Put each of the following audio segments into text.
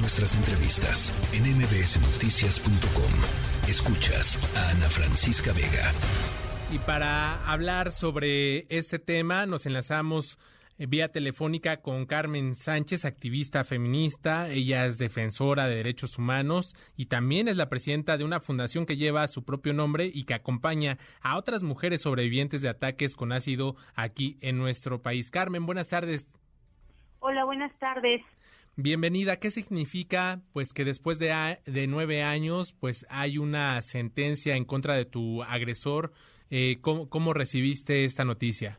Nuestras entrevistas en mbsnoticias.com. Escuchas a Ana Francisca Vega. Y para hablar sobre este tema, nos enlazamos eh, vía telefónica con Carmen Sánchez, activista feminista. Ella es defensora de derechos humanos y también es la presidenta de una fundación que lleva su propio nombre y que acompaña a otras mujeres sobrevivientes de ataques con ácido aquí en nuestro país. Carmen, buenas tardes. Hola, buenas tardes. Bienvenida. ¿Qué significa, pues, que después de, de nueve años, pues, hay una sentencia en contra de tu agresor? Eh, ¿cómo, recibiste esta noticia?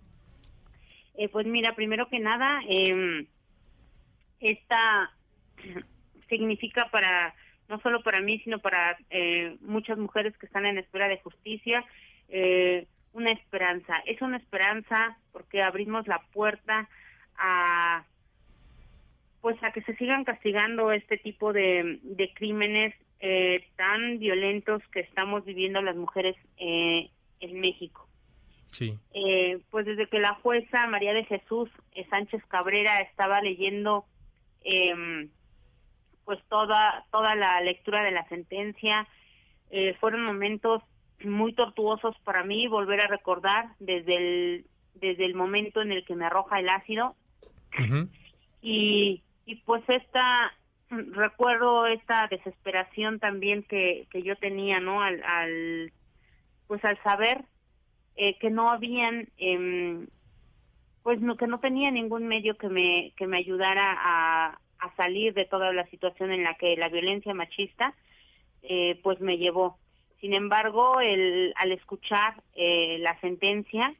Eh, pues mira, primero que nada, eh, esta significa para no solo para mí, sino para eh, muchas mujeres que están en espera de justicia, eh, una esperanza. Es una esperanza porque abrimos la puerta a pues a que se sigan castigando este tipo de, de crímenes eh, tan violentos que estamos viviendo las mujeres eh, en México. Sí. Eh, pues desde que la jueza María de Jesús Sánchez Cabrera estaba leyendo em, pues toda toda la lectura de la sentencia fueron momentos muy tortuosos para mí volver a recordar desde el desde el momento en el que me arroja el ácido y y pues esta recuerdo esta desesperación también que, que yo tenía no al, al pues al saber eh, que no habían eh, pues no que no tenía ningún medio que me que me ayudara a, a salir de toda la situación en la que la violencia machista eh, pues me llevó. Sin embargo el al escuchar eh, la sentencia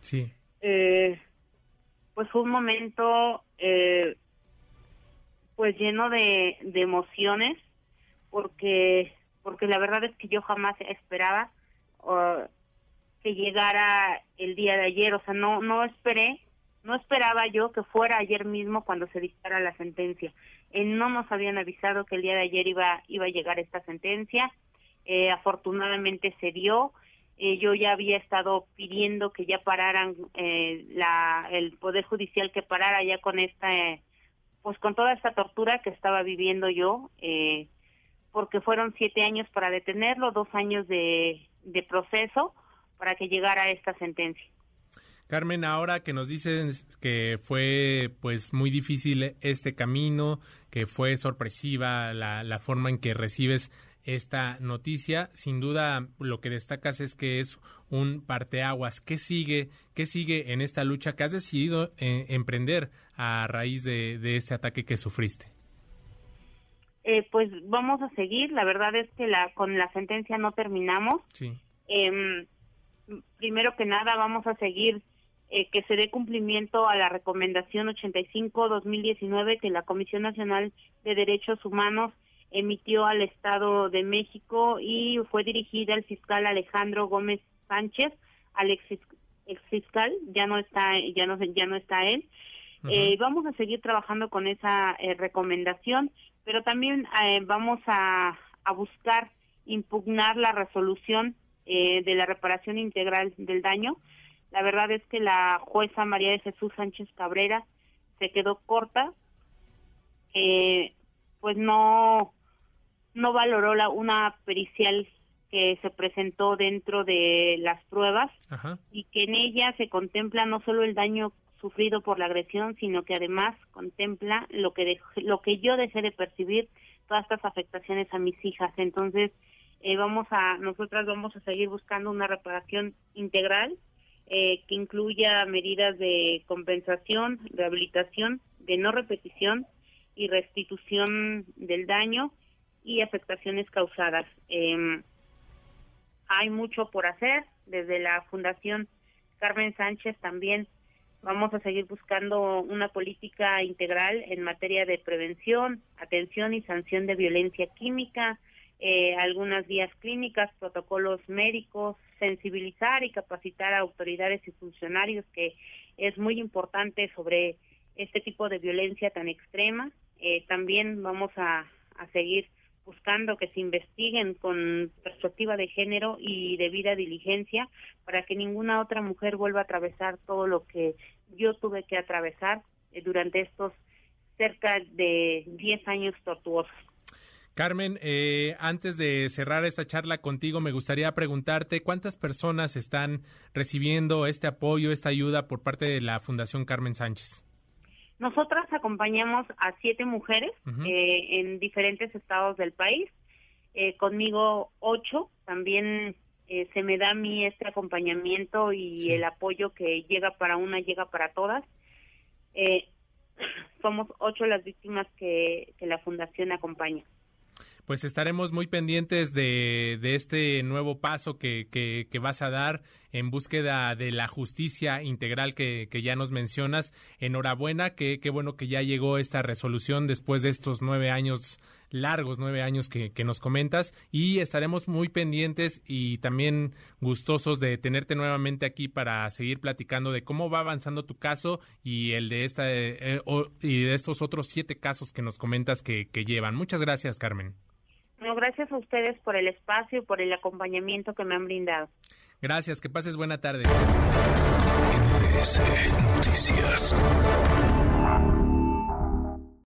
sí. eh, pues fue un momento eh, pues lleno de, de emociones porque porque la verdad es que yo jamás esperaba que llegara el día de ayer, o sea, no no esperé, no esperaba yo que fuera ayer mismo cuando se dictara la sentencia. Eh, no nos habían avisado que el día de ayer iba iba a llegar esta sentencia. Eh, afortunadamente se dio. Eh, yo ya había estado pidiendo que ya pararan eh, la, el Poder Judicial que parara ya con esta, eh, pues con toda esta tortura que estaba viviendo yo, eh, porque fueron siete años para detenerlo, dos años de, de proceso para que llegara esta sentencia. Carmen, ahora que nos dices que fue pues muy difícil este camino, que fue sorpresiva la, la forma en que recibes esta noticia. Sin duda, lo que destacas es que es un parteaguas. ¿Qué sigue? ¿Qué sigue en esta lucha que has decidido eh, emprender a raíz de, de, este ataque que sufriste? Eh, pues vamos a seguir. La verdad es que la, con la sentencia no terminamos. Sí. Eh, primero que nada, vamos a seguir eh, que se dé cumplimiento a la recomendación 85-2019 que la Comisión Nacional de Derechos Humanos emitió al Estado de México y fue dirigida al fiscal Alejandro Gómez Sánchez, al ex, fiscal, ya no está, ya no, ya no está él. Uh -huh. eh, vamos a seguir trabajando con esa eh, recomendación, pero también eh, vamos a, a, buscar impugnar la resolución eh, de la reparación integral del daño. La verdad es que la jueza María de Jesús Sánchez Cabrera se quedó corta, eh, pues no no valoró la, una pericial que se presentó dentro de las pruebas Ajá. y que en ella se contempla no solo el daño sufrido por la agresión, sino que además contempla lo que lo que yo dejé de percibir todas estas afectaciones a mis hijas. Entonces, eh, vamos a nosotras vamos a seguir buscando una reparación integral eh, que incluya medidas de compensación, rehabilitación, de no repetición y restitución del daño y afectaciones causadas. Eh, hay mucho por hacer. Desde la Fundación Carmen Sánchez también vamos a seguir buscando una política integral en materia de prevención, atención y sanción de violencia química, eh, algunas vías clínicas, protocolos médicos, sensibilizar y capacitar a autoridades y funcionarios que es muy importante sobre este tipo de violencia tan extrema. Eh, también vamos a, a seguir buscando que se investiguen con perspectiva de género y debida diligencia para que ninguna otra mujer vuelva a atravesar todo lo que yo tuve que atravesar eh, durante estos cerca de 10 años tortuosos. Carmen, eh, antes de cerrar esta charla contigo, me gustaría preguntarte cuántas personas están recibiendo este apoyo, esta ayuda por parte de la Fundación Carmen Sánchez. Nosotras acompañamos a siete mujeres eh, en diferentes estados del país. Eh, conmigo ocho. También se me da a mí este acompañamiento y el apoyo que llega para una, llega para todas. somos ocho las víctimas que la Fundación acompaña pues estaremos muy pendientes de, de este nuevo paso que, que, vas a dar en búsqueda de la justicia integral que, que ya nos mencionas. Enhorabuena, qué bueno que ya llegó esta resolución después de estos nueve años largos nueve años que, que, nos comentas y estaremos muy pendientes y también gustosos de tenerte nuevamente aquí para seguir platicando de cómo va avanzando tu caso y el de esta eh, y de estos otros siete casos que nos comentas que, que llevan. Muchas gracias, Carmen. No, gracias a ustedes por el espacio y por el acompañamiento que me han brindado. Gracias, que pases buena tarde. Noticias.